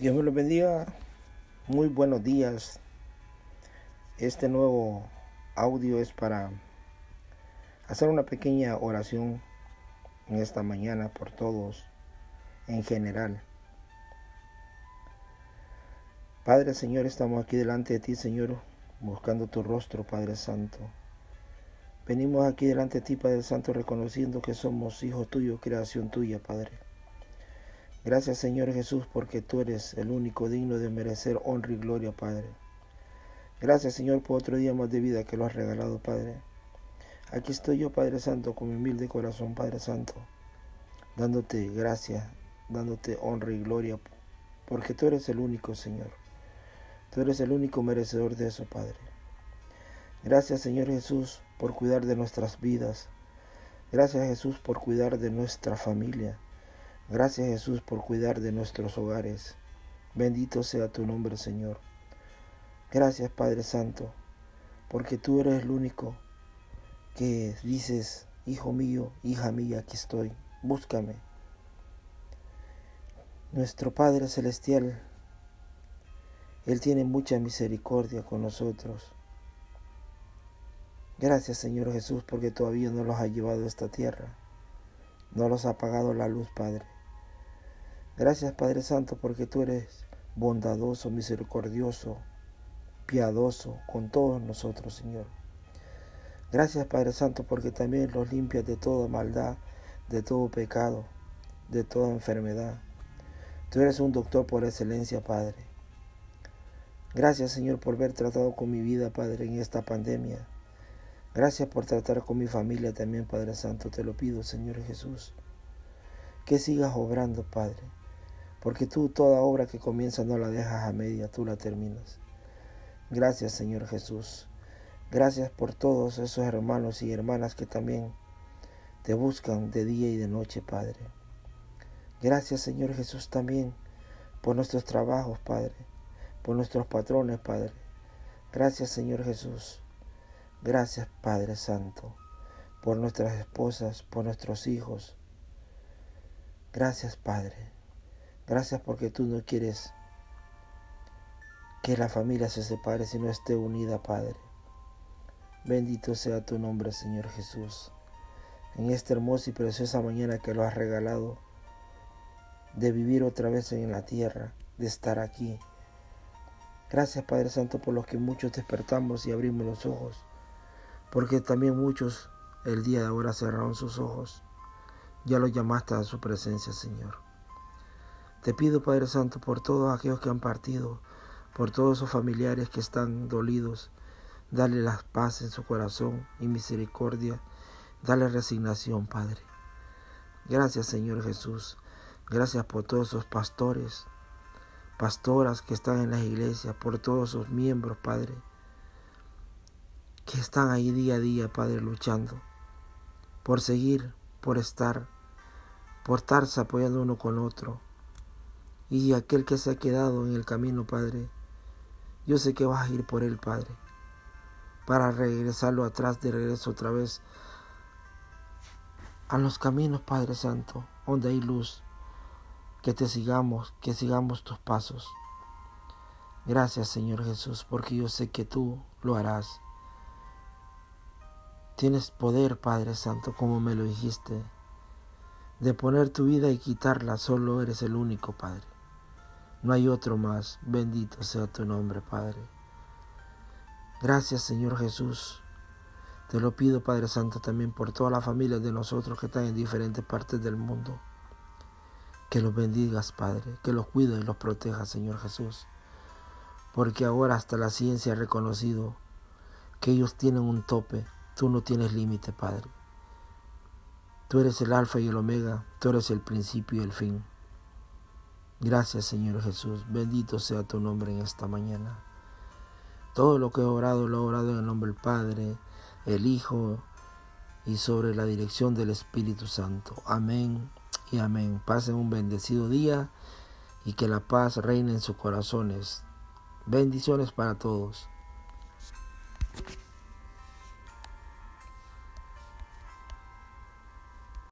Dios me los bendiga. Muy buenos días. Este nuevo audio es para hacer una pequeña oración en esta mañana por todos en general. Padre Señor, estamos aquí delante de ti, Señor, buscando tu rostro, Padre Santo. Venimos aquí delante de ti, Padre Santo, reconociendo que somos hijos tuyos, creación tuya, Padre. Gracias Señor Jesús porque tú eres el único digno de merecer honra y gloria, Padre. Gracias Señor por otro día más de vida que lo has regalado, Padre. Aquí estoy yo, Padre Santo, con mi humilde corazón, Padre Santo, dándote gracias, dándote honra y gloria, porque tú eres el único, Señor. Tú eres el único merecedor de eso, Padre. Gracias, Señor Jesús, por cuidar de nuestras vidas. Gracias, Jesús, por cuidar de nuestra familia. Gracias Jesús por cuidar de nuestros hogares. Bendito sea tu nombre, Señor. Gracias Padre Santo, porque tú eres el único que dices, Hijo mío, hija mía, aquí estoy, búscame. Nuestro Padre Celestial, Él tiene mucha misericordia con nosotros. Gracias Señor Jesús porque todavía no los ha llevado a esta tierra, no los ha apagado la luz, Padre. Gracias Padre Santo porque tú eres bondadoso, misericordioso, piadoso con todos nosotros, Señor. Gracias Padre Santo porque también los limpias de toda maldad, de todo pecado, de toda enfermedad. Tú eres un doctor por excelencia, Padre. Gracias Señor por haber tratado con mi vida, Padre, en esta pandemia. Gracias por tratar con mi familia también, Padre Santo. Te lo pido, Señor Jesús. Que sigas obrando, Padre porque tú toda obra que comienza no la dejas a media, tú la terminas. Gracias Señor Jesús. Gracias por todos esos hermanos y hermanas que también te buscan de día y de noche, Padre. Gracias Señor Jesús también por nuestros trabajos, Padre, por nuestros patrones, Padre. Gracias Señor Jesús. Gracias Padre Santo, por nuestras esposas, por nuestros hijos. Gracias Padre. Gracias porque tú no quieres que la familia se separe, sino esté unida, Padre. Bendito sea tu nombre, Señor Jesús. En esta hermosa y preciosa mañana que lo has regalado, de vivir otra vez en la tierra, de estar aquí. Gracias, Padre Santo, por los que muchos despertamos y abrimos los ojos, porque también muchos el día de ahora cerraron sus ojos. Ya los llamaste a su presencia, Señor. Te pido, Padre Santo, por todos aquellos que han partido, por todos esos familiares que están dolidos, dale la paz en su corazón y misericordia, dale resignación, Padre. Gracias, Señor Jesús. Gracias por todos esos pastores, pastoras que están en las iglesias, por todos esos miembros, Padre, que están ahí día a día, Padre, luchando por seguir, por estar, por estarse apoyando uno con otro y aquel que se ha quedado en el camino, Padre, yo sé que vas a ir por él, Padre, para regresarlo atrás de regreso otra vez a los caminos, Padre Santo, donde hay luz, que te sigamos, que sigamos tus pasos. Gracias, Señor Jesús, porque yo sé que tú lo harás. Tienes poder, Padre Santo, como me lo dijiste, de poner tu vida y quitarla, solo eres el único, Padre. No hay otro más. Bendito sea tu nombre, Padre. Gracias, Señor Jesús. Te lo pido, Padre Santo, también por todas las familias de nosotros que están en diferentes partes del mundo. Que los bendigas, Padre, que los cuides y los protejas, Señor Jesús. Porque ahora hasta la ciencia ha reconocido que ellos tienen un tope. Tú no tienes límite, Padre. Tú eres el alfa y el omega, tú eres el principio y el fin. Gracias Señor Jesús, bendito sea tu nombre en esta mañana. Todo lo que he orado lo he orado en el nombre del Padre, el Hijo y sobre la dirección del Espíritu Santo. Amén y amén. Pasen un bendecido día y que la paz reine en sus corazones. Bendiciones para todos.